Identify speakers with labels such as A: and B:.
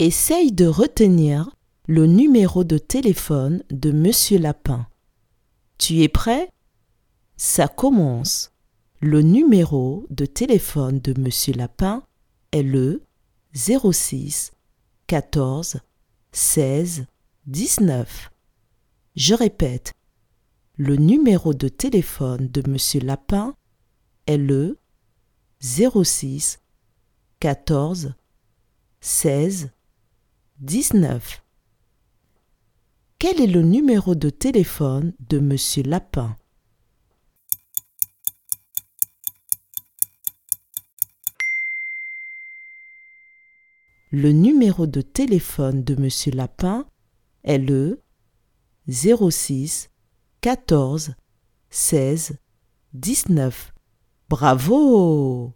A: Essaye de retenir le numéro de téléphone de Monsieur Lapin. Tu es prêt? Ça commence. Le numéro de téléphone de Monsieur Lapin est le 06 14 16 19. Je répète. Le numéro de téléphone de Monsieur Lapin est le 06 14 16 19. Quel est le numéro de téléphone de Monsieur Lapin? Le numéro de téléphone de Monsieur Lapin est le 06 14 16 19. Bravo